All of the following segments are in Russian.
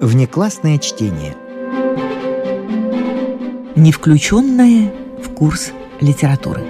внеклассное чтение. Не включенное в курс литературы.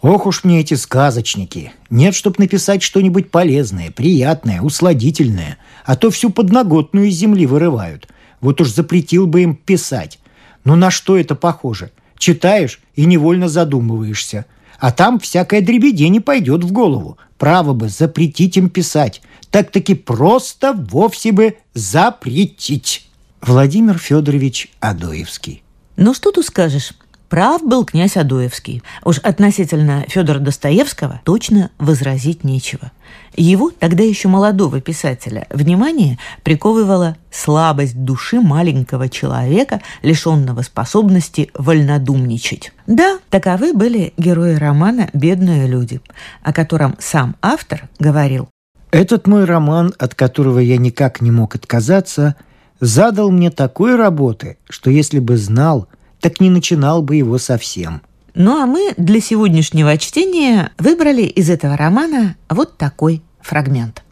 Ох уж мне эти сказочники. Нет, чтоб написать что-нибудь полезное, приятное, усладительное. А то всю подноготную из земли вырывают. Вот уж запретил бы им писать. Но на что это похоже? Читаешь и невольно задумываешься. А там всякая дребедень пойдет в голову. Право бы запретить им писать. Так-таки просто вовсе бы запретить. Владимир Федорович Адоевский. Ну что тут скажешь? Прав был князь Адоевский. Уж относительно Федора Достоевского точно возразить нечего. Его, тогда еще молодого писателя, внимание приковывала слабость души маленького человека, лишенного способности вольнодумничать. Да, таковы были герои романа «Бедные люди», о котором сам автор говорил. Этот мой роман, от которого я никак не мог отказаться, задал мне такой работы, что если бы знал – так не начинал бы его совсем. Ну а мы для сегодняшнего чтения выбрали из этого романа вот такой фрагмент.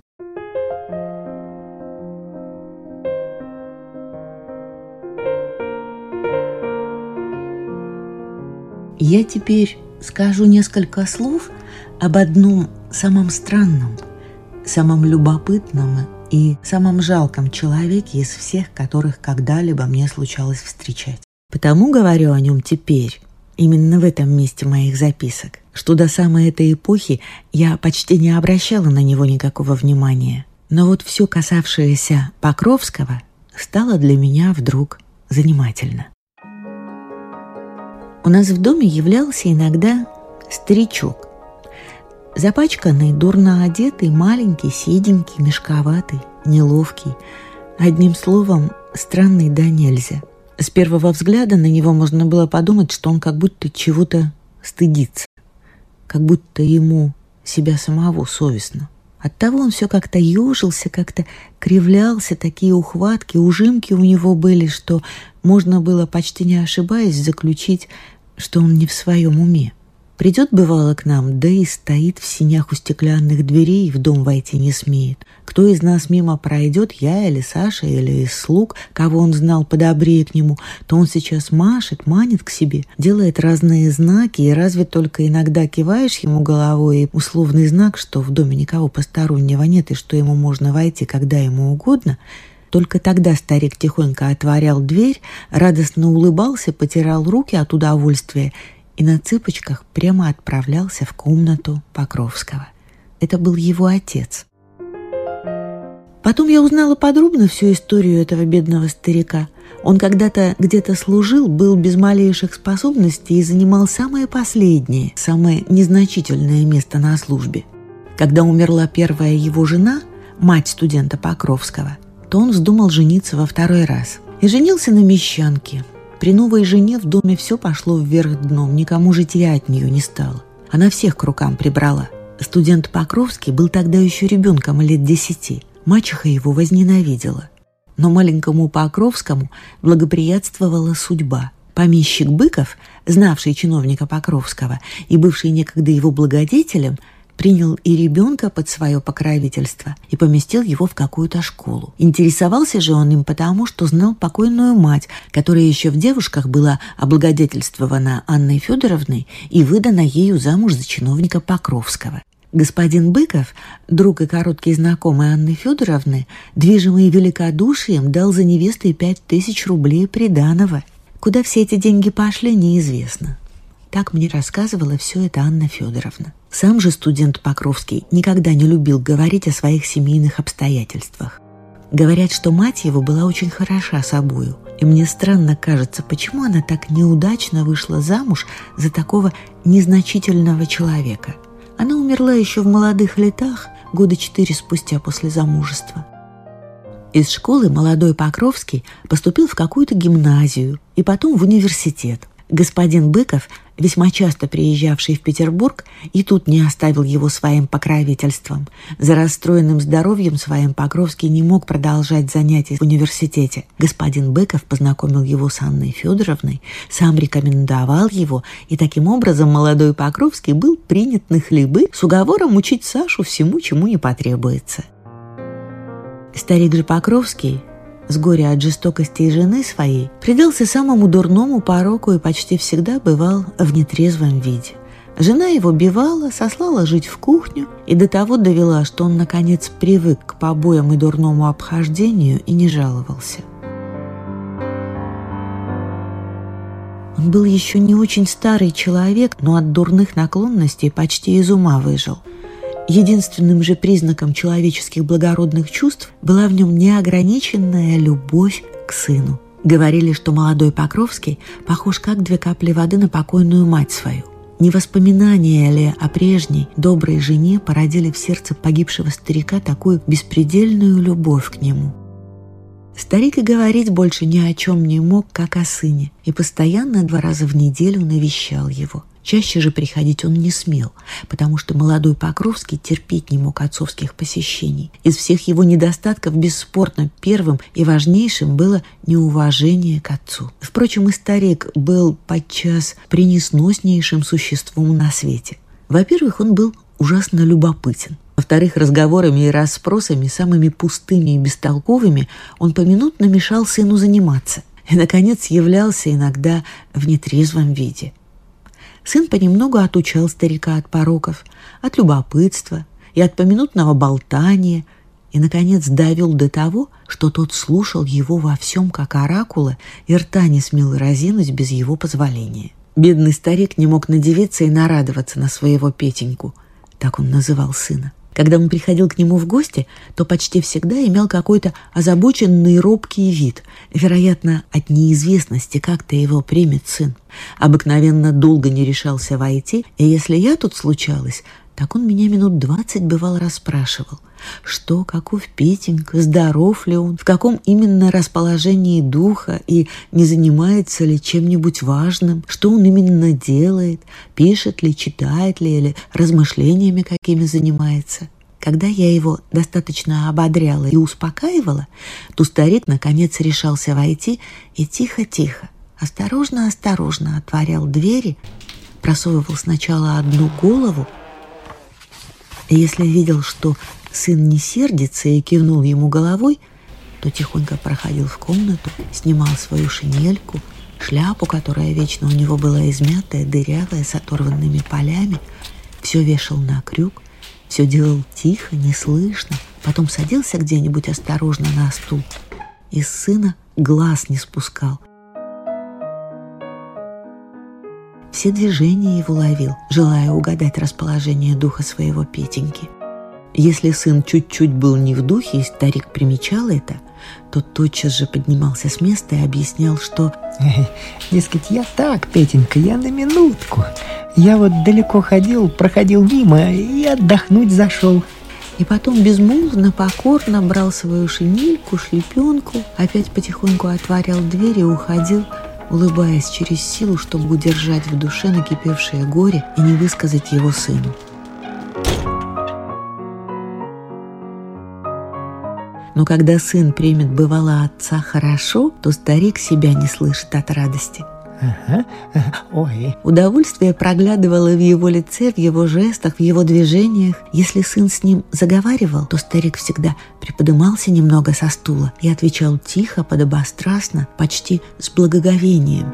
Я теперь скажу несколько слов об одном самом странном, самом любопытном и самом жалком человеке из всех, которых когда-либо мне случалось встречать. Потому говорю о нем теперь, именно в этом месте моих записок, что до самой этой эпохи я почти не обращала на него никакого внимания. Но вот все касавшееся Покровского стало для меня вдруг занимательно. У нас в доме являлся иногда старичок. Запачканный, дурно одетый, маленький, седенький, мешковатый, неловкий. Одним словом, странный да нельзя – с первого взгляда на него можно было подумать, что он как будто чего-то стыдится, как будто ему себя самого совестно. Оттого он все как-то ежился, как-то кривлялся, такие ухватки, ужимки у него были, что можно было, почти не ошибаясь, заключить, что он не в своем уме. Придет, бывало, к нам, да и стоит в синях у стеклянных дверей в дом войти не смеет. Кто из нас мимо пройдет, я или Саша, или из слуг, кого он знал подобрее к нему, то он сейчас машет, манит к себе, делает разные знаки, и разве только иногда киваешь ему головой и условный знак, что в доме никого постороннего нет и что ему можно войти, когда ему угодно – только тогда старик тихонько отворял дверь, радостно улыбался, потирал руки от удовольствия и на цыпочках прямо отправлялся в комнату Покровского. Это был его отец. Потом я узнала подробно всю историю этого бедного старика. Он когда-то где-то служил, был без малейших способностей и занимал самое последнее, самое незначительное место на службе. Когда умерла первая его жена, мать студента Покровского, то он вздумал жениться во второй раз. И женился на мещанке – при новой жене в доме все пошло вверх дном, никому житья от нее не стало. Она всех к рукам прибрала. Студент Покровский был тогда еще ребенком лет десяти. Мачеха его возненавидела. Но маленькому Покровскому благоприятствовала судьба. Помещик Быков, знавший чиновника Покровского и бывший некогда его благодетелем, принял и ребенка под свое покровительство и поместил его в какую-то школу. Интересовался же он им потому, что знал покойную мать, которая еще в девушках была облагодетельствована Анной Федоровной и выдана ею замуж за чиновника Покровского. Господин Быков, друг и короткий знакомый Анны Федоровны, движимый великодушием, дал за невестой пять тысяч рублей приданого. Куда все эти деньги пошли, неизвестно. Так мне рассказывала все это Анна Федоровна. Сам же студент Покровский никогда не любил говорить о своих семейных обстоятельствах. Говорят, что мать его была очень хороша собою, и мне странно кажется, почему она так неудачно вышла замуж за такого незначительного человека. Она умерла еще в молодых летах, года четыре спустя после замужества. Из школы молодой Покровский поступил в какую-то гимназию и потом в университет – Господин Быков, весьма часто приезжавший в Петербург, и тут не оставил его своим покровительством. За расстроенным здоровьем своим Покровский не мог продолжать занятия в университете. Господин Быков познакомил его с Анной Федоровной, сам рекомендовал его, и таким образом молодой Покровский был принят на хлебы с уговором учить Сашу всему, чему не потребуется. Старик же Покровский, с горя от жестокости жены своей, предался самому дурному пороку и почти всегда бывал в нетрезвом виде. Жена его бивала, сослала жить в кухню и до того довела, что он, наконец, привык к побоям и дурному обхождению и не жаловался. Он был еще не очень старый человек, но от дурных наклонностей почти из ума выжил. Единственным же признаком человеческих благородных чувств была в нем неограниченная любовь к сыну. Говорили, что молодой Покровский похож как две капли воды на покойную мать свою. Не воспоминания ли о прежней доброй жене породили в сердце погибшего старика такую беспредельную любовь к нему – Старик и говорить больше ни о чем не мог, как о сыне, и постоянно два раза в неделю навещал его. Чаще же приходить он не смел, потому что молодой Покровский терпеть не мог отцовских посещений. Из всех его недостатков бесспорно первым и важнейшим было неуважение к отцу. Впрочем, и старик был подчас пренесноснейшим существом на свете. Во-первых, он был ужасно любопытен. Во-вторых, разговорами и расспросами, самыми пустыми и бестолковыми, он поминутно мешал сыну заниматься. И, наконец, являлся иногда в нетрезвом виде. Сын понемногу отучал старика от пороков, от любопытства и от поминутного болтания, и, наконец, довел до того, что тот слушал его во всем, как оракула, и рта не смел разинуть без его позволения. Бедный старик не мог надевиться и нарадоваться на своего Петеньку, так он называл сына. Когда он приходил к нему в гости, то почти всегда имел какой-то озабоченный робкий вид, вероятно, от неизвестности, как-то его примет сын. Обыкновенно долго не решался войти, и если я тут случалась, так он меня минут двадцать бывал расспрашивал, что, каков Петенька, здоров ли он, в каком именно расположении духа и не занимается ли чем-нибудь важным, что он именно делает, пишет ли, читает ли или размышлениями какими занимается. Когда я его достаточно ободряла и успокаивала, то старик наконец решался войти и тихо-тихо, осторожно-осторожно отворял двери, просовывал сначала одну голову, если видел, что сын не сердится и кивнул ему головой, то тихонько проходил в комнату, снимал свою шинельку, шляпу, которая вечно у него была измятая, дырявая, с оторванными полями, все вешал на крюк, все делал тихо, неслышно, потом садился где-нибудь осторожно на стул и с сына глаз не спускал, Все движения его ловил, желая угадать расположение духа своего Петеньки. Если сын чуть-чуть был не в духе, и старик примечал это, то тотчас же поднимался с места и объяснял, что... Дескать, я так, Петенька, я на минутку. Я вот далеко ходил, проходил мимо и отдохнуть зашел. И потом безмолвно, покорно брал свою шинельку, шлепенку, опять потихоньку отворял дверь и уходил, улыбаясь через силу, чтобы удержать в душе накипевшее горе и не высказать его сыну. Но когда сын примет бывало отца хорошо, то старик себя не слышит от радости – Ага, ой. Удовольствие проглядывало в его лице, в его жестах, в его движениях. Если сын с ним заговаривал, то старик всегда приподымался немного со стула и отвечал тихо, подобострастно, почти с благоговением.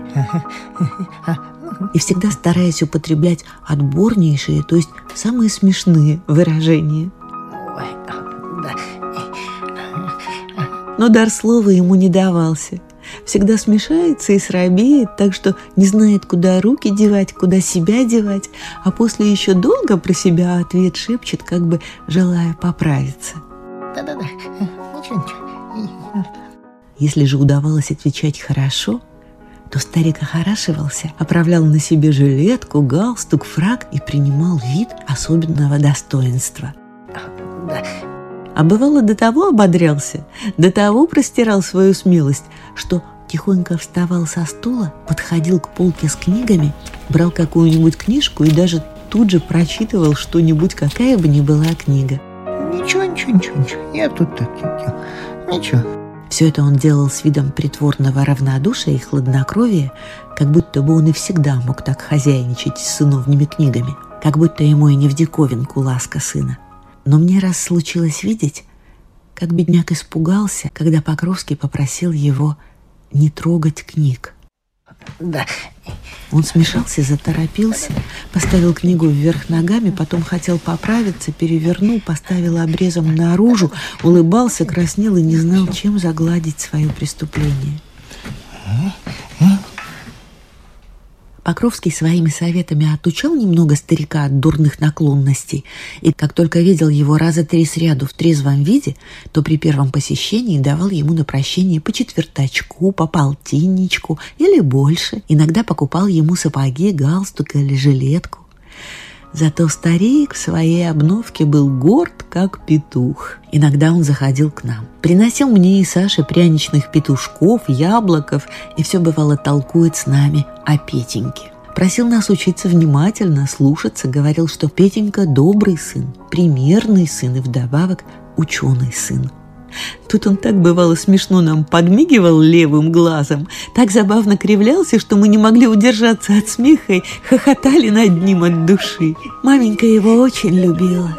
И всегда стараясь употреблять отборнейшие, то есть самые смешные выражения. Но дар слова ему не давался – всегда смешается и срабеет, так что не знает, куда руки девать, куда себя девать, а после еще долго про себя ответ шепчет, как бы желая поправиться. Да-да-да, ничего, ничего. Если же удавалось отвечать хорошо, то старик охорашивался, оправлял на себе жилетку, галстук, фраг и принимал вид особенного достоинства. Да, а бывало до того ободрялся, до того простирал свою смелость, что тихонько вставал со стула, подходил к полке с книгами, брал какую-нибудь книжку и даже тут же прочитывал что-нибудь, какая бы ни была книга. Ничего, ничего, ничего, ничего, я тут так, ничего. Все это он делал с видом притворного равнодушия и хладнокровия, как будто бы он и всегда мог так хозяйничать с сыновними книгами, как будто ему и не в диковинку ласка сына. Но мне раз случилось видеть, как бедняк испугался, когда Покровский попросил его не трогать книг. Да. Он смешался, заторопился, поставил книгу вверх ногами, потом хотел поправиться, перевернул, поставил обрезом наружу, улыбался, краснел и не знал, чем загладить свое преступление. Покровский своими советами отучал немного старика от дурных наклонностей, и как только видел его раза три сряду в трезвом виде, то при первом посещении давал ему на прощение по четвертачку, по полтинничку или больше. Иногда покупал ему сапоги, галстук или жилетку. Зато старик в своей обновке был горд, как петух. Иногда он заходил к нам. Приносил мне и Саше пряничных петушков, яблоков, и все бывало толкует с нами о Петеньке. Просил нас учиться внимательно, слушаться, говорил, что Петенька добрый сын, примерный сын и вдобавок ученый сын. Тут он так бывало смешно нам подмигивал левым глазом, так забавно кривлялся, что мы не могли удержаться от смеха и хохотали над ним от души. Маменька его очень любила.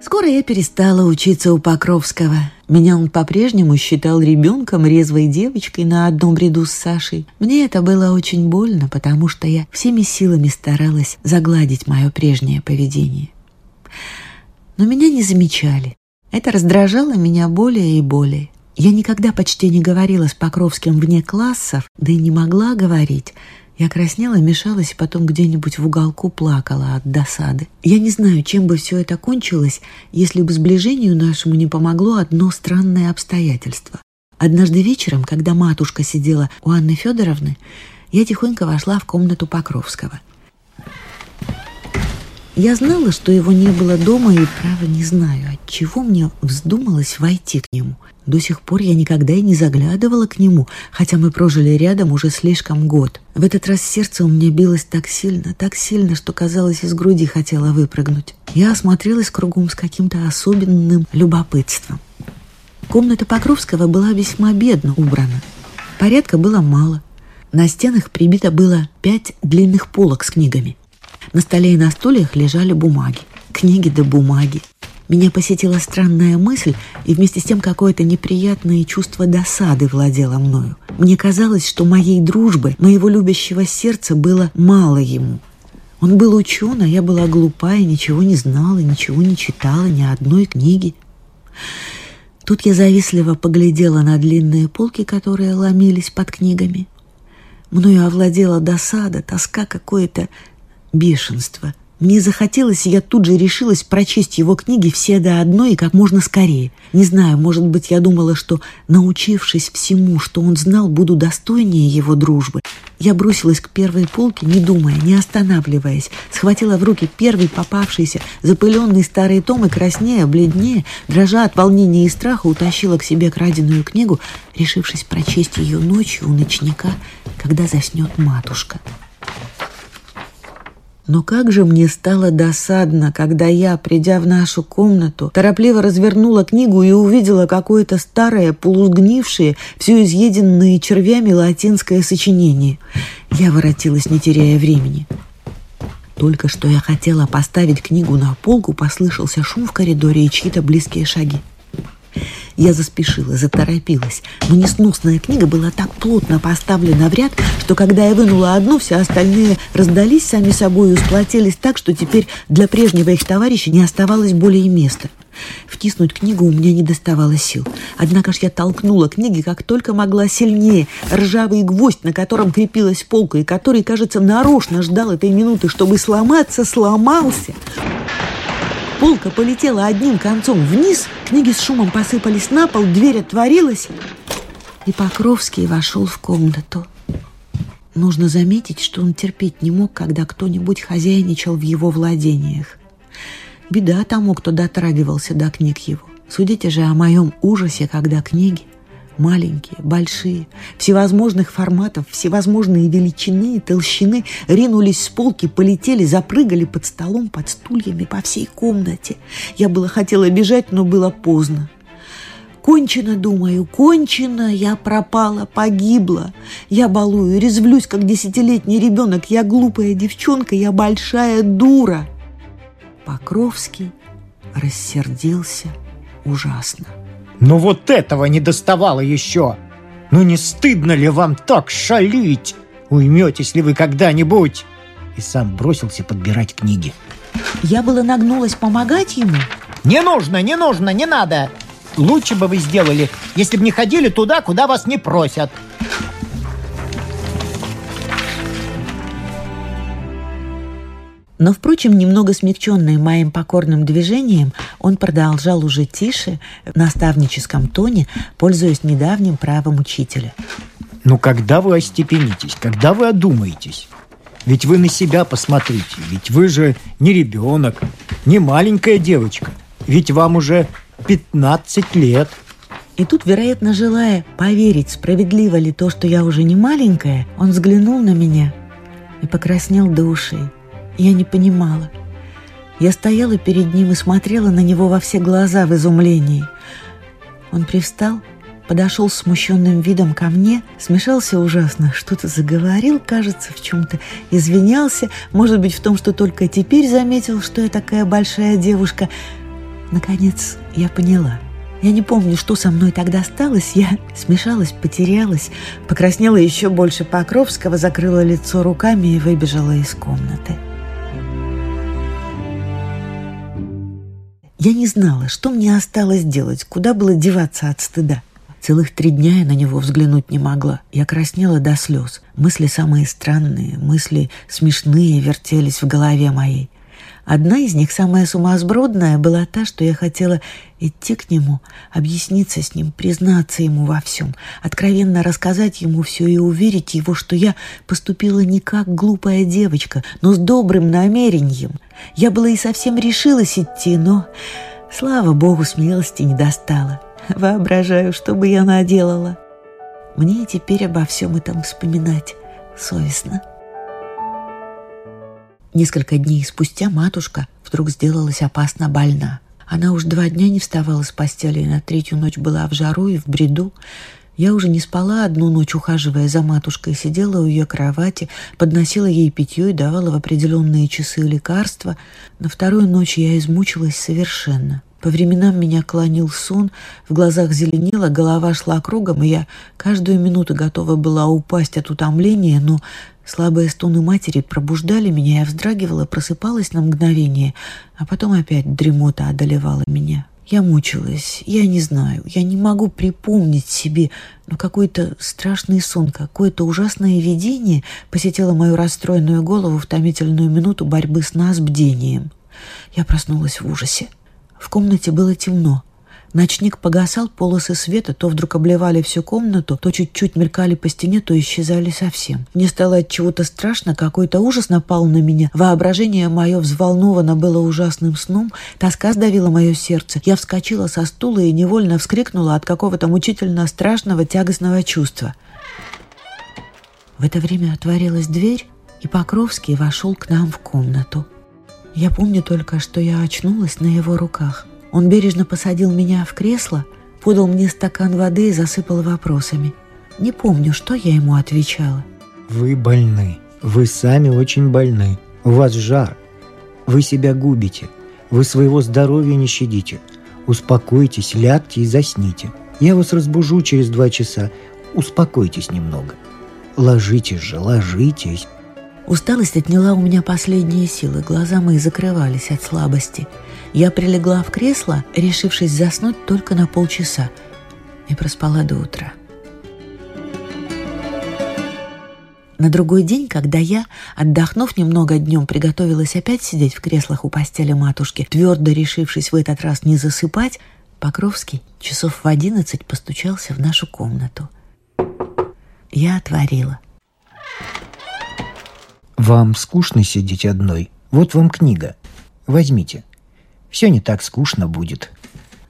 Скоро я перестала учиться у Покровского. Меня он по-прежнему считал ребенком, резвой девочкой на одном ряду с Сашей. Мне это было очень больно, потому что я всеми силами старалась загладить мое прежнее поведение. Но меня не замечали. Это раздражало меня более и более. Я никогда почти не говорила с Покровским вне классов, да и не могла говорить. Я краснела, мешалась и потом где-нибудь в уголку плакала от досады. Я не знаю, чем бы все это кончилось, если бы сближению нашему не помогло одно странное обстоятельство. Однажды вечером, когда матушка сидела у Анны Федоровны, я тихонько вошла в комнату Покровского. Я знала, что его не было дома, и, право, не знаю, от чего мне вздумалось войти к нему. До сих пор я никогда и не заглядывала к нему, хотя мы прожили рядом уже слишком год. В этот раз сердце у меня билось так сильно, так сильно, что, казалось, из груди хотела выпрыгнуть. Я осмотрелась кругом с каким-то особенным любопытством. Комната Покровского была весьма бедно убрана. Порядка было мало. На стенах прибито было пять длинных полок с книгами. На столе и на стульях лежали бумаги. Книги да бумаги. Меня посетила странная мысль, и вместе с тем какое-то неприятное чувство досады владело мною. Мне казалось, что моей дружбы, моего любящего сердца было мало ему. Он был учен, а я была глупа и ничего не знала, ничего не читала, ни одной книги. Тут я завистливо поглядела на длинные полки, которые ломились под книгами. Мною овладела досада, тоска, какое-то бешенство. Мне захотелось, и я тут же решилась прочесть его книги все до одной и как можно скорее. Не знаю, может быть, я думала, что, научившись всему, что он знал, буду достойнее его дружбы. Я бросилась к первой полке, не думая, не останавливаясь, схватила в руки первый попавшийся, запыленный старый том и краснея, бледнее, дрожа от волнения и страха, утащила к себе краденую книгу, решившись прочесть ее ночью у ночника, когда заснет матушка. Но как же мне стало досадно, когда я, придя в нашу комнату, торопливо развернула книгу и увидела какое-то старое, полусгнившее, все изъеденное червями латинское сочинение. Я воротилась, не теряя времени. Только что я хотела поставить книгу на полку, послышался шум в коридоре и чьи-то близкие шаги. Я заспешила, заторопилась. Но книга была так плотно поставлена в ряд, что когда я вынула одну, все остальные раздались сами собой и сплотились так, что теперь для прежнего их товарища не оставалось более места. Втиснуть книгу у меня не доставало сил. Однако ж я толкнула книги, как только могла сильнее. Ржавый гвоздь, на котором крепилась полка, и который, кажется, нарочно ждал этой минуты, чтобы сломаться, сломался. Полка полетела одним концом вниз, книги с шумом посыпались на пол, дверь отворилась, и Покровский вошел в комнату. Нужно заметить, что он терпеть не мог, когда кто-нибудь хозяйничал в его владениях. Беда тому, кто дотрагивался до книг его. Судите же о моем ужасе, когда книги – маленькие, большие, всевозможных форматов, всевозможные величины и толщины, ринулись с полки, полетели, запрыгали под столом, под стульями по всей комнате. Я было хотела бежать, но было поздно. Кончено, думаю, кончено, я пропала, погибла. Я балую, резвлюсь, как десятилетний ребенок. Я глупая девчонка, я большая дура. Покровский рассердился ужасно. Ну вот этого не доставало еще! Ну не стыдно ли вам так шалить? Уйметесь ли вы когда-нибудь? И сам бросился подбирать книги. Я было нагнулась помогать ему. Не нужно, не нужно, не надо. Лучше бы вы сделали, если бы не ходили туда, куда вас не просят. Но, впрочем, немного смягченный моим покорным движением, он продолжал уже тише, в наставническом тоне, пользуясь недавним правом учителя. Ну, когда вы остепенитесь, когда вы одумаетесь? Ведь вы на себя посмотрите, ведь вы же не ребенок, не маленькая девочка, ведь вам уже 15 лет. И тут, вероятно, желая поверить, справедливо ли то, что я уже не маленькая, он взглянул на меня и покраснел до ушей. Я не понимала. Я стояла перед ним и смотрела на него во все глаза в изумлении. Он привстал, подошел с смущенным видом ко мне, смешался ужасно, что-то заговорил, кажется, в чем-то, извинялся, может быть, в том, что только теперь заметил, что я такая большая девушка. Наконец, я поняла. Я не помню, что со мной тогда сталось. Я смешалась, потерялась, покраснела еще больше Покровского, закрыла лицо руками и выбежала из комнаты. Я не знала, что мне осталось делать, куда было деваться от стыда. Целых три дня я на него взглянуть не могла. Я краснела до слез. Мысли самые странные, мысли смешные вертелись в голове моей. Одна из них, самая сумасбродная, была та, что я хотела идти к нему, объясниться с ним, признаться ему во всем, откровенно рассказать ему все и уверить его, что я поступила не как глупая девочка, но с добрым намерением. Я была и совсем решилась идти, но, слава богу, смелости не достала. Воображаю, что бы я наделала. Мне теперь обо всем этом вспоминать совестно. Несколько дней спустя матушка вдруг сделалась опасно больна. Она уж два дня не вставала с постели, и на третью ночь была в жару и в бреду. Я уже не спала одну ночь, ухаживая за матушкой, сидела у ее кровати, подносила ей питье и давала в определенные часы лекарства. На вторую ночь я измучилась совершенно. По временам меня клонил сон, в глазах зеленело, голова шла кругом, и я каждую минуту готова была упасть от утомления, но слабые стоны матери пробуждали меня, я вздрагивала, просыпалась на мгновение, а потом опять дремота одолевала меня. Я мучилась, я не знаю, я не могу припомнить себе, но какой-то страшный сон, какое-то ужасное видение посетило мою расстроенную голову в томительную минуту борьбы сна с бдением. Я проснулась в ужасе. В комнате было темно. Ночник погасал, полосы света то вдруг обливали всю комнату, то чуть-чуть мелькали по стене, то исчезали совсем. Мне стало от чего-то страшно, какой-то ужас напал на меня. Воображение мое взволновано было ужасным сном, тоска сдавила мое сердце. Я вскочила со стула и невольно вскрикнула от какого-то мучительно страшного тягостного чувства. В это время отворилась дверь, и Покровский вошел к нам в комнату. Я помню только, что я очнулась на его руках. Он бережно посадил меня в кресло, подал мне стакан воды и засыпал вопросами. Не помню, что я ему отвечала. Вы больны. Вы сами очень больны. У вас жар. Вы себя губите. Вы своего здоровья не щадите. Успокойтесь, лягте и засните. Я вас разбужу через два часа. Успокойтесь немного. Ложитесь же, ложитесь. Усталость отняла у меня последние силы, глаза мои закрывались от слабости. Я прилегла в кресло, решившись заснуть только на полчаса, и проспала до утра. На другой день, когда я, отдохнув немного днем, приготовилась опять сидеть в креслах у постели матушки, твердо решившись в этот раз не засыпать, Покровский часов в одиннадцать постучался в нашу комнату. Я отворила. Вам скучно сидеть одной? Вот вам книга. Возьмите. Все не так скучно будет.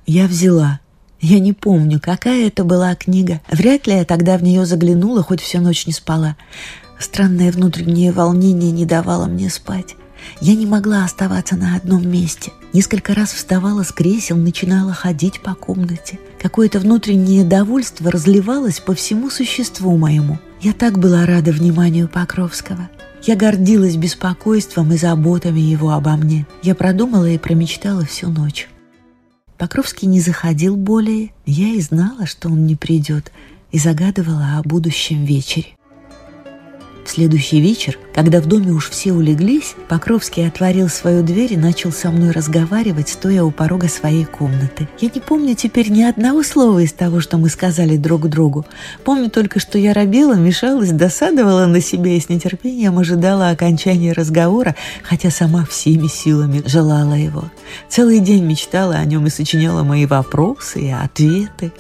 Я взяла. Я не помню, какая это была книга. Вряд ли я тогда в нее заглянула, хоть всю ночь не спала. Странное внутреннее волнение не давало мне спать. Я не могла оставаться на одном месте. Несколько раз вставала с кресел, начинала ходить по комнате. Какое-то внутреннее довольство разливалось по всему существу моему. Я так была рада вниманию Покровского. Я гордилась беспокойством и заботами его обо мне. Я продумала и промечтала всю ночь. Покровский не заходил более, я и знала, что он не придет, и загадывала о будущем вечере. В следующий вечер, когда в доме уж все улеглись, Покровский отворил свою дверь и начал со мной разговаривать, стоя у порога своей комнаты. Я не помню теперь ни одного слова из того, что мы сказали друг другу. Помню только, что я робела, мешалась, досадовала на себя и с нетерпением ожидала окончания разговора, хотя сама всеми силами желала его. Целый день мечтала о нем и сочиняла мои вопросы и ответы.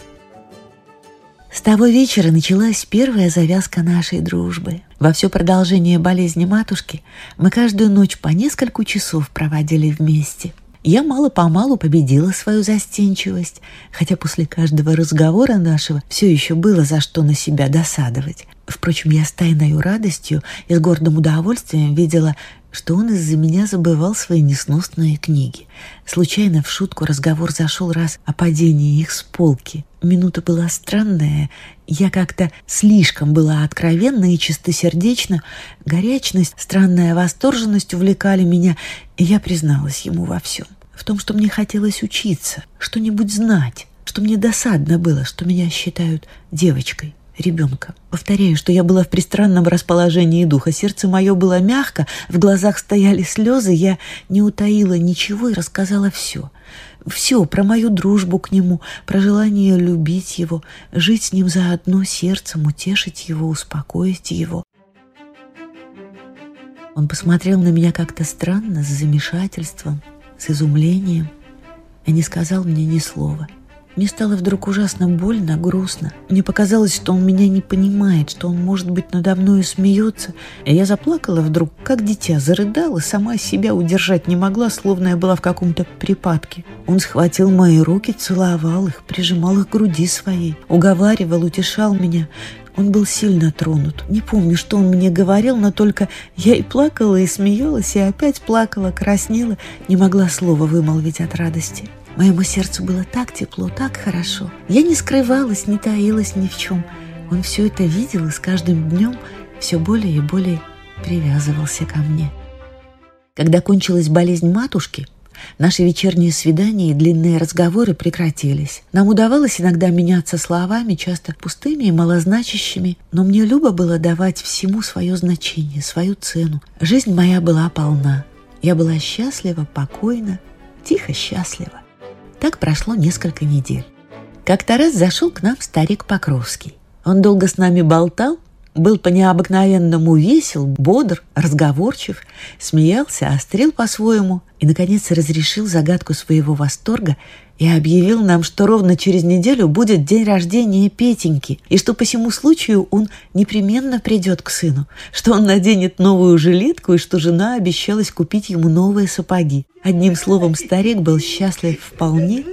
С того вечера началась первая завязка нашей дружбы. Во все продолжение болезни матушки мы каждую ночь по несколько часов проводили вместе. Я мало-помалу победила свою застенчивость, хотя после каждого разговора нашего все еще было за что на себя досадовать. Впрочем, я с тайной радостью и с гордым удовольствием видела, что он из-за меня забывал свои несносные книги. Случайно в шутку разговор зашел раз о падении их с полки. Минута была странная, я как-то слишком была откровенна и чистосердечна. Горячность, странная восторженность увлекали меня, и я призналась ему во всем. В том, что мне хотелось учиться, что-нибудь знать, что мне досадно было, что меня считают девочкой ребенка. Повторяю, что я была в пристранном расположении духа. Сердце мое было мягко, в глазах стояли слезы. Я не утаила ничего и рассказала все. Все про мою дружбу к нему, про желание любить его, жить с ним заодно сердцем, утешить его, успокоить его. Он посмотрел на меня как-то странно, с замешательством, с изумлением, и не сказал мне ни слова – мне стало вдруг ужасно больно, грустно. Мне показалось, что он меня не понимает, что он, может быть, надо мной смеется. И я заплакала вдруг, как дитя, зарыдала, сама себя удержать не могла, словно я была в каком-то припадке. Он схватил мои руки, целовал их, прижимал их к груди своей, уговаривал, утешал меня. Он был сильно тронут. Не помню, что он мне говорил, но только я и плакала, и смеялась, и опять плакала, краснела, не могла слова вымолвить от радости. Моему сердцу было так тепло, так хорошо. Я не скрывалась, не таилась ни в чем. Он все это видел и с каждым днем все более и более привязывался ко мне. Когда кончилась болезнь матушки, наши вечерние свидания и длинные разговоры прекратились. Нам удавалось иногда меняться словами, часто пустыми и малозначащими, но мне любо было давать всему свое значение, свою цену. Жизнь моя была полна. Я была счастлива, покойна, тихо счастлива. Так прошло несколько недель. Как-то раз зашел к нам старик Покровский. Он долго с нами болтал, был по-необыкновенному весел, бодр, разговорчив, смеялся, острил по-своему и, наконец, разрешил загадку своего восторга и объявил нам, что ровно через неделю будет день рождения Петеньки, и что по всему случаю он непременно придет к сыну, что он наденет новую жилетку и что жена обещалась купить ему новые сапоги. Одним словом, старик был счастлив вполне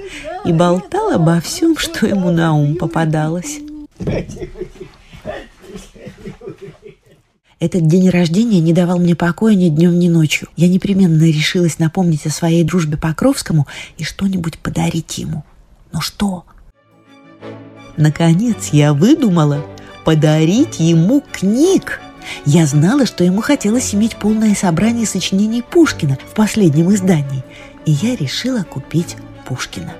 и болтал обо всем, что ему на ум попадалось. Этот день рождения не давал мне покоя ни днем, ни ночью. Я непременно решилась напомнить о своей дружбе Покровскому и что-нибудь подарить ему. Но что? Наконец я выдумала подарить ему книг. Я знала, что ему хотелось иметь полное собрание сочинений Пушкина в последнем издании, и я решила купить Пушкина.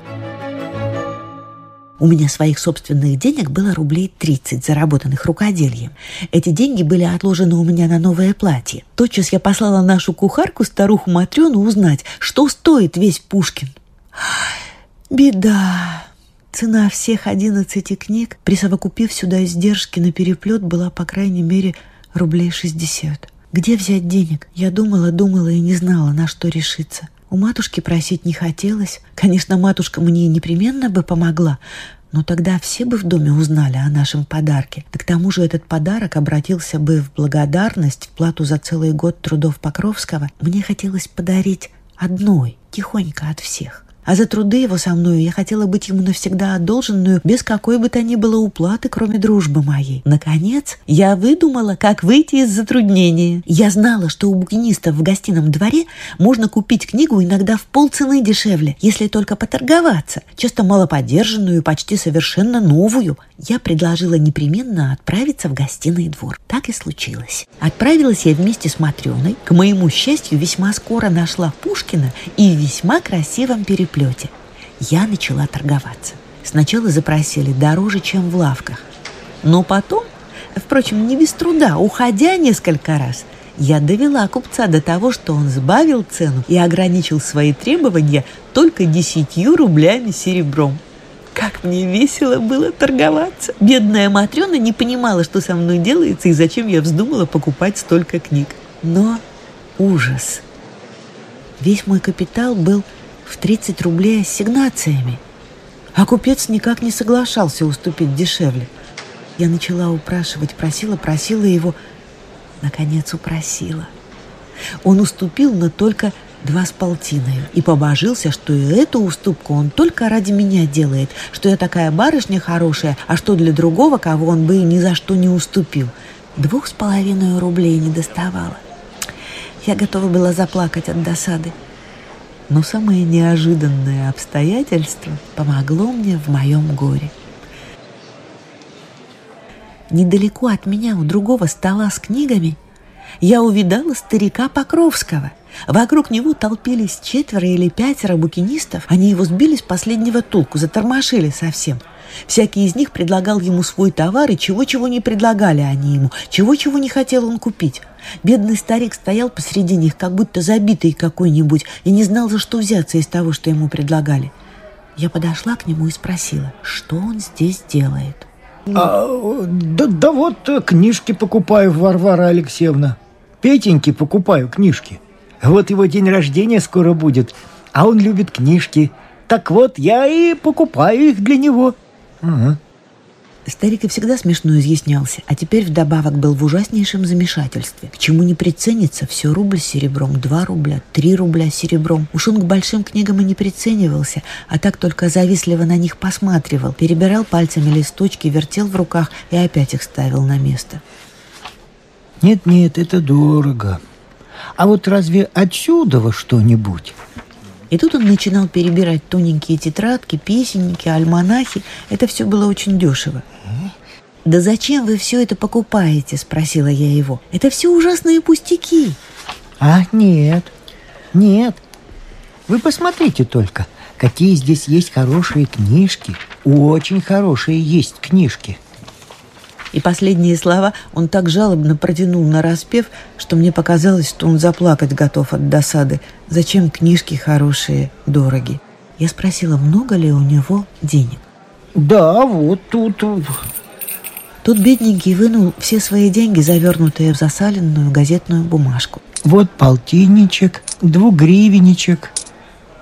У меня своих собственных денег было рублей 30, заработанных рукодельем. Эти деньги были отложены у меня на новое платье. Тотчас я послала нашу кухарку, старуху Матрёну, узнать, что стоит весь Пушкин. Беда! Цена всех одиннадцати книг, присовокупив сюда издержки на переплет, была, по крайней мере, рублей 60. Где взять денег? Я думала, думала и не знала, на что решиться. У матушки просить не хотелось. Конечно, матушка мне непременно бы помогла, но тогда все бы в доме узнали о нашем подарке. Да к тому же этот подарок обратился бы в благодарность, в плату за целый год трудов Покровского. Мне хотелось подарить одной, тихонько от всех. А за труды его со мною я хотела быть ему навсегда одолженную, без какой бы то ни было уплаты, кроме дружбы моей. Наконец, я выдумала, как выйти из затруднения. Я знала, что у букинистов в гостином дворе можно купить книгу иногда в полцены дешевле, если только поторговаться. Часто малоподержанную, почти совершенно новую. Я предложила непременно отправиться в гостиный двор. Так и случилось. Отправилась я вместе с Матрёной. К моему счастью, весьма скоро нашла Пушкина и в весьма красивом переплете. Я начала торговаться. Сначала запросили дороже, чем в лавках. Но потом, впрочем, не без труда, уходя несколько раз, я довела купца до того, что он сбавил цену и ограничил свои требования только десятью рублями серебром. Как мне весело было торговаться. Бедная Матрена не понимала, что со мной делается и зачем я вздумала покупать столько книг. Но ужас. Весь мой капитал был в 30 рублей ассигнациями. А купец никак не соглашался уступить дешевле. Я начала упрашивать, просила, просила его. Наконец упросила. Он уступил, но только два с полтиною, и побожился, что и эту уступку он только ради меня делает, что я такая барышня хорошая, а что для другого, кого он бы и ни за что не уступил. Двух с половиной рублей не доставало. Я готова была заплакать от досады. Но самое неожиданное обстоятельство помогло мне в моем горе. Недалеко от меня у другого стола с книгами я увидала старика Покровского – Вокруг него толпились четверо или пятеро букинистов. Они его сбили с последнего толку, затормошили совсем. Всякий из них предлагал ему свой товар, и чего-чего не предлагали они ему, чего-чего не хотел он купить. Бедный старик стоял посреди них, как будто забитый какой-нибудь, и не знал, за что взяться из того, что ему предлагали. Я подошла к нему и спросила, что он здесь делает. А, да, да вот книжки покупаю, Варвара Алексеевна. Петеньки покупаю книжки. Вот его день рождения скоро будет, а он любит книжки. Так вот, я и покупаю их для него. Ага. Старик и всегда смешно изъяснялся, а теперь вдобавок был в ужаснейшем замешательстве. К чему не прицениться, все рубль серебром, два рубля, три рубля серебром. Уж он к большим книгам и не приценивался, а так только завистливо на них посматривал, перебирал пальцами листочки, вертел в руках и опять их ставил на место. Нет-нет, это дорого. А вот разве отсюда что-нибудь? И тут он начинал перебирать тоненькие тетрадки, песенники, альманахи. Это все было очень дешево. «Да зачем вы все это покупаете?» – спросила я его. «Это все ужасные пустяки». «А, нет, нет. Вы посмотрите только, какие здесь есть хорошие книжки. Очень хорошие есть книжки». И последние слова он так жалобно протянул на распев, что мне показалось, что он заплакать готов от досады. Зачем книжки хорошие, дороги? Я спросила, много ли у него денег. Да, вот тут... Тут бедненький вынул все свои деньги, завернутые в засаленную газетную бумажку. Вот полтинничек, двугривенничек,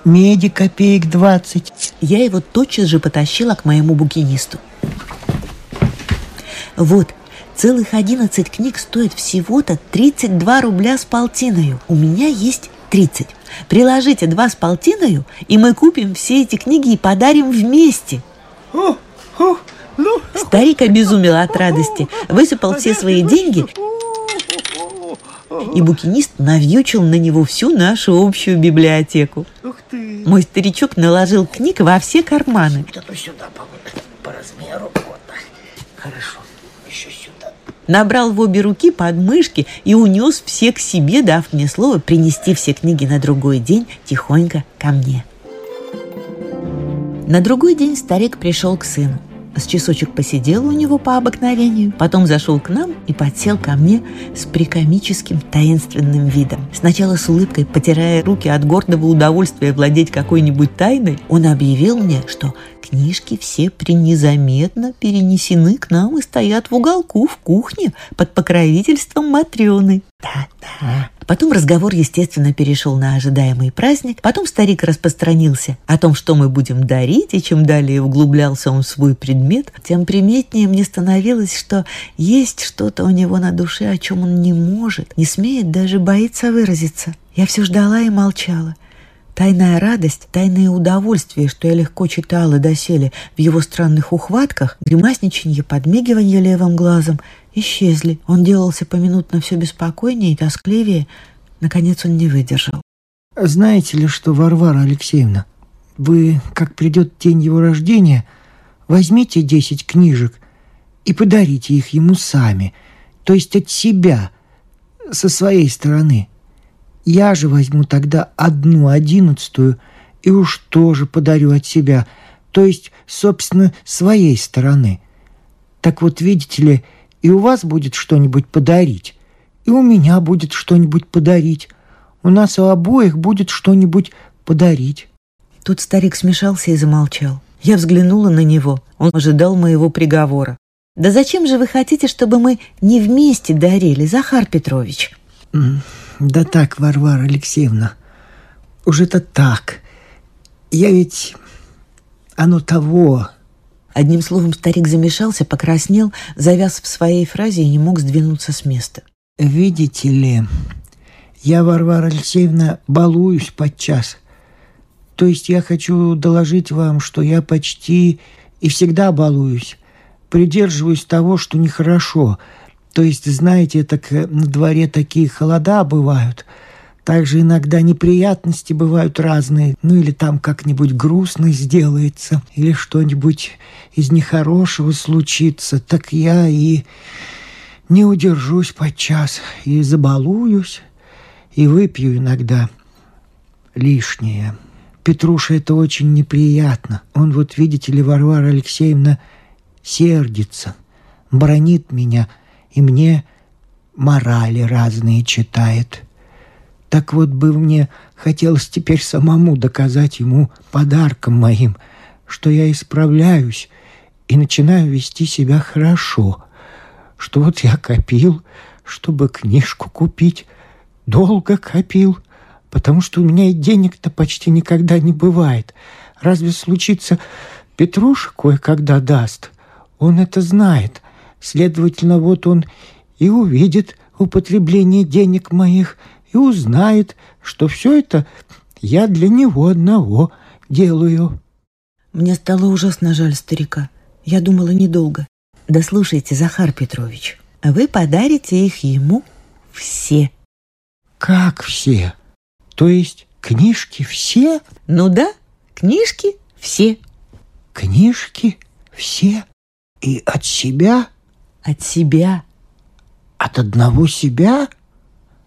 меди копеек двадцать. Я его тотчас же потащила к моему букинисту. Вот, целых 11 книг стоит всего-то 32 рубля с полтиною. У меня есть 30. Приложите два с полтиною, и мы купим все эти книги и подарим вместе. Ну. Старик обезумел от радости, высыпал все свои деньги, и букинист навьючил на него всю нашу общую библиотеку. Мой старичок наложил книг во все карманы. Сюда по, по размеру. Вот. Хорошо набрал в обе руки подмышки и унес все к себе, дав мне слово принести все книги на другой день тихонько ко мне. На другой день старик пришел к сыну. С часочек посидел у него по обыкновению, потом зашел к нам и подсел ко мне с прикомическим таинственным видом. Сначала с улыбкой, потирая руки от гордого удовольствия владеть какой-нибудь тайной, он объявил мне, что книжки все пренезаметно перенесены к нам и стоят в уголку в кухне под покровительством Матрёны. Да-да. Потом разговор, естественно, перешел на ожидаемый праздник. Потом старик распространился о том, что мы будем дарить, и чем далее углублялся он в свой предмет, тем приметнее мне становилось, что есть что-то у него на душе, о чем он не может, не смеет, даже боится выразиться. Я все ждала и молчала. Тайная радость, тайное удовольствие, что я легко читала доселе в его странных ухватках, гримасничанье, подмигивание левым глазом, исчезли. Он делался поминутно все беспокойнее и тоскливее. Наконец он не выдержал. «Знаете ли что, Варвара Алексеевна, вы, как придет день его рождения, возьмите десять книжек и подарите их ему сами, то есть от себя, со своей стороны. Я же возьму тогда одну одиннадцатую и уж тоже подарю от себя, то есть, собственно, своей стороны. Так вот, видите ли, и у вас будет что-нибудь подарить, и у меня будет что-нибудь подарить. У нас у обоих будет что-нибудь подарить». Тут старик смешался и замолчал. Я взглянула на него. Он ожидал моего приговора. «Да зачем же вы хотите, чтобы мы не вместе дарили, Захар Петрович?» «Да так, Варвара Алексеевна, уж это так. Я ведь... оно того...» Одним словом, старик замешался, покраснел, завяз в своей фразе и не мог сдвинуться с места. «Видите ли, я, Варвара Алексеевна, балуюсь подчас. То есть я хочу доложить вам, что я почти и всегда балуюсь, придерживаюсь того, что нехорошо. То есть, знаете, так э, на дворе такие холода бывают. Также иногда неприятности бывают разные. Ну или там как-нибудь грустно сделается, или что-нибудь из нехорошего случится. Так я и не удержусь подчас, и забалуюсь, и выпью иногда лишнее. Петруша это очень неприятно. Он вот, видите ли, Варвара Алексеевна сердится, бронит меня, и мне морали разные читает. Так вот бы мне хотелось теперь самому доказать ему подарком моим, что я исправляюсь и начинаю вести себя хорошо, что вот я копил, чтобы книжку купить, долго копил — потому что у меня и денег-то почти никогда не бывает. Разве случится, Петруша кое-когда даст? Он это знает. Следовательно, вот он и увидит употребление денег моих и узнает, что все это я для него одного делаю. Мне стало ужасно жаль старика. Я думала недолго. Да слушайте, Захар Петрович, вы подарите их ему все. Как все? То есть книжки все? Ну да, книжки все. Книжки все? И от себя? От себя. От одного себя?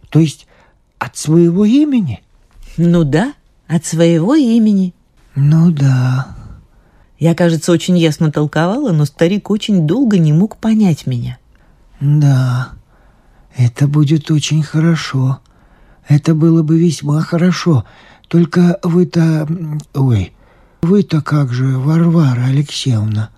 То есть от своего имени? Ну да, от своего имени. Ну да. Я, кажется, очень ясно толковала, но старик очень долго не мог понять меня. Да, это будет очень хорошо. Это было бы весьма хорошо. Только вы-то... Ой, вы-то как же, Варвара Алексеевна?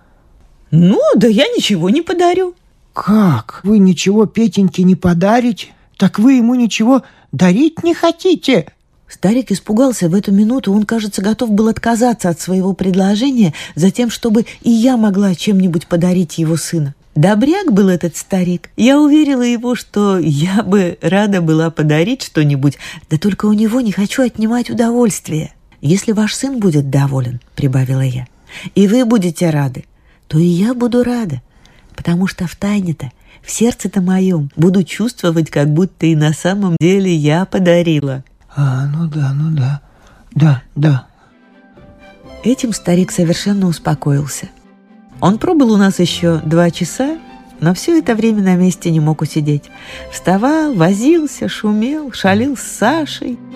Ну, да я ничего не подарю. Как? Вы ничего Петеньке не подарите? Так вы ему ничего дарить не хотите? Старик испугался в эту минуту. Он, кажется, готов был отказаться от своего предложения за тем, чтобы и я могла чем-нибудь подарить его сына. Добряк был этот старик. Я уверила его, что я бы рада была подарить что-нибудь, да только у него не хочу отнимать удовольствие. Если ваш сын будет доволен, прибавила я, и вы будете рады, то и я буду рада, потому что в тайне-то, в сердце-то моем буду чувствовать, как будто и на самом деле я подарила. А, ну да, ну да, да, да. Этим старик совершенно успокоился – он пробыл у нас еще два часа, но все это время на месте не мог усидеть. Вставал, возился, шумел, шалил с Сашей.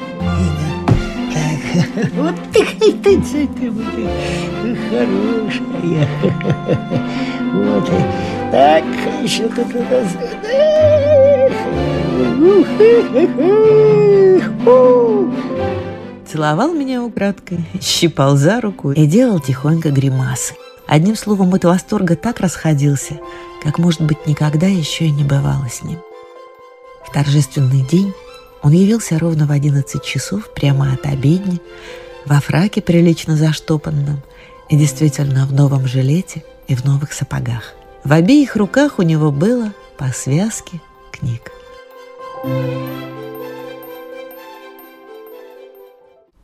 Вот ты, ты, ты, ты хорошая. Вот, так, еще тут у нас... Целовал меня украдкой, щипал за руку и делал тихонько гримасы. Одним словом, от восторга так расходился, как, может быть, никогда еще и не бывало с ним. В торжественный день он явился ровно в одиннадцать часов прямо от обедни, во фраке прилично заштопанном и действительно в новом жилете и в новых сапогах. В обеих руках у него было по связке книг.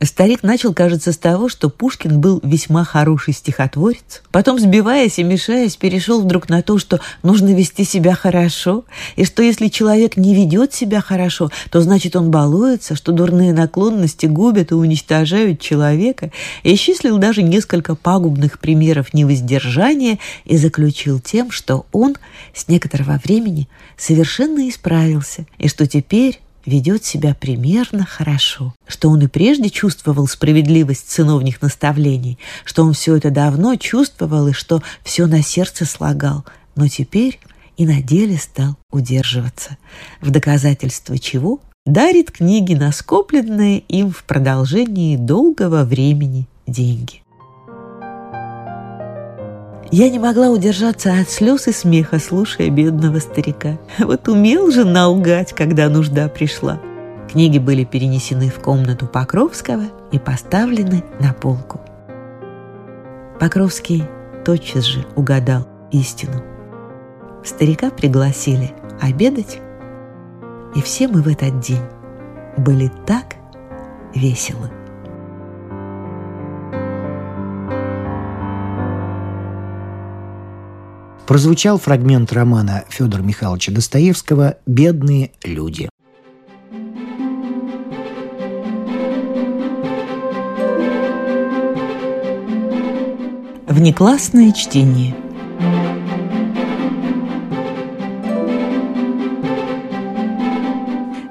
Старик начал, кажется, с того, что Пушкин был весьма хороший стихотворец. Потом, сбиваясь и мешаясь, перешел вдруг на то, что нужно вести себя хорошо, и что если человек не ведет себя хорошо, то значит он балуется, что дурные наклонности губят и уничтожают человека, и исчислил даже несколько пагубных примеров невоздержания и заключил тем, что он с некоторого времени совершенно исправился, и что теперь ведет себя примерно хорошо, что он и прежде чувствовал справедливость сыновних наставлений, что он все это давно чувствовал и что все на сердце слагал, но теперь и на деле стал удерживаться, в доказательство чего дарит книги на скопленные им в продолжении долгого времени деньги. Я не могла удержаться от слез и смеха, слушая бедного старика. Вот умел же налгать, когда нужда пришла. Книги были перенесены в комнату Покровского и поставлены на полку. Покровский тотчас же угадал истину. Старика пригласили обедать, и все мы в этот день были так веселы. Прозвучал фрагмент романа Федора Михайловича Достоевского «Бедные люди». Внеклассное чтение.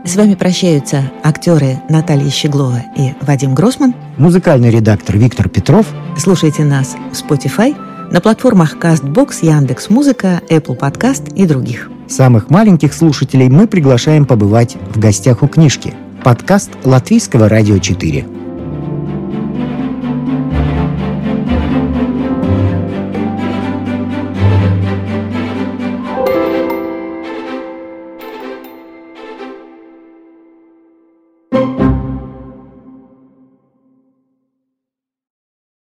С вами прощаются актеры Наталья Щеглова и Вадим Гросман. Музыкальный редактор Виктор Петров. Слушайте нас в Spotify – на платформах CastBox, Яндекс Музыка, Apple Podcast и других. Самых маленьких слушателей мы приглашаем побывать в гостях у книжки. Подкаст Латвийского радио 4.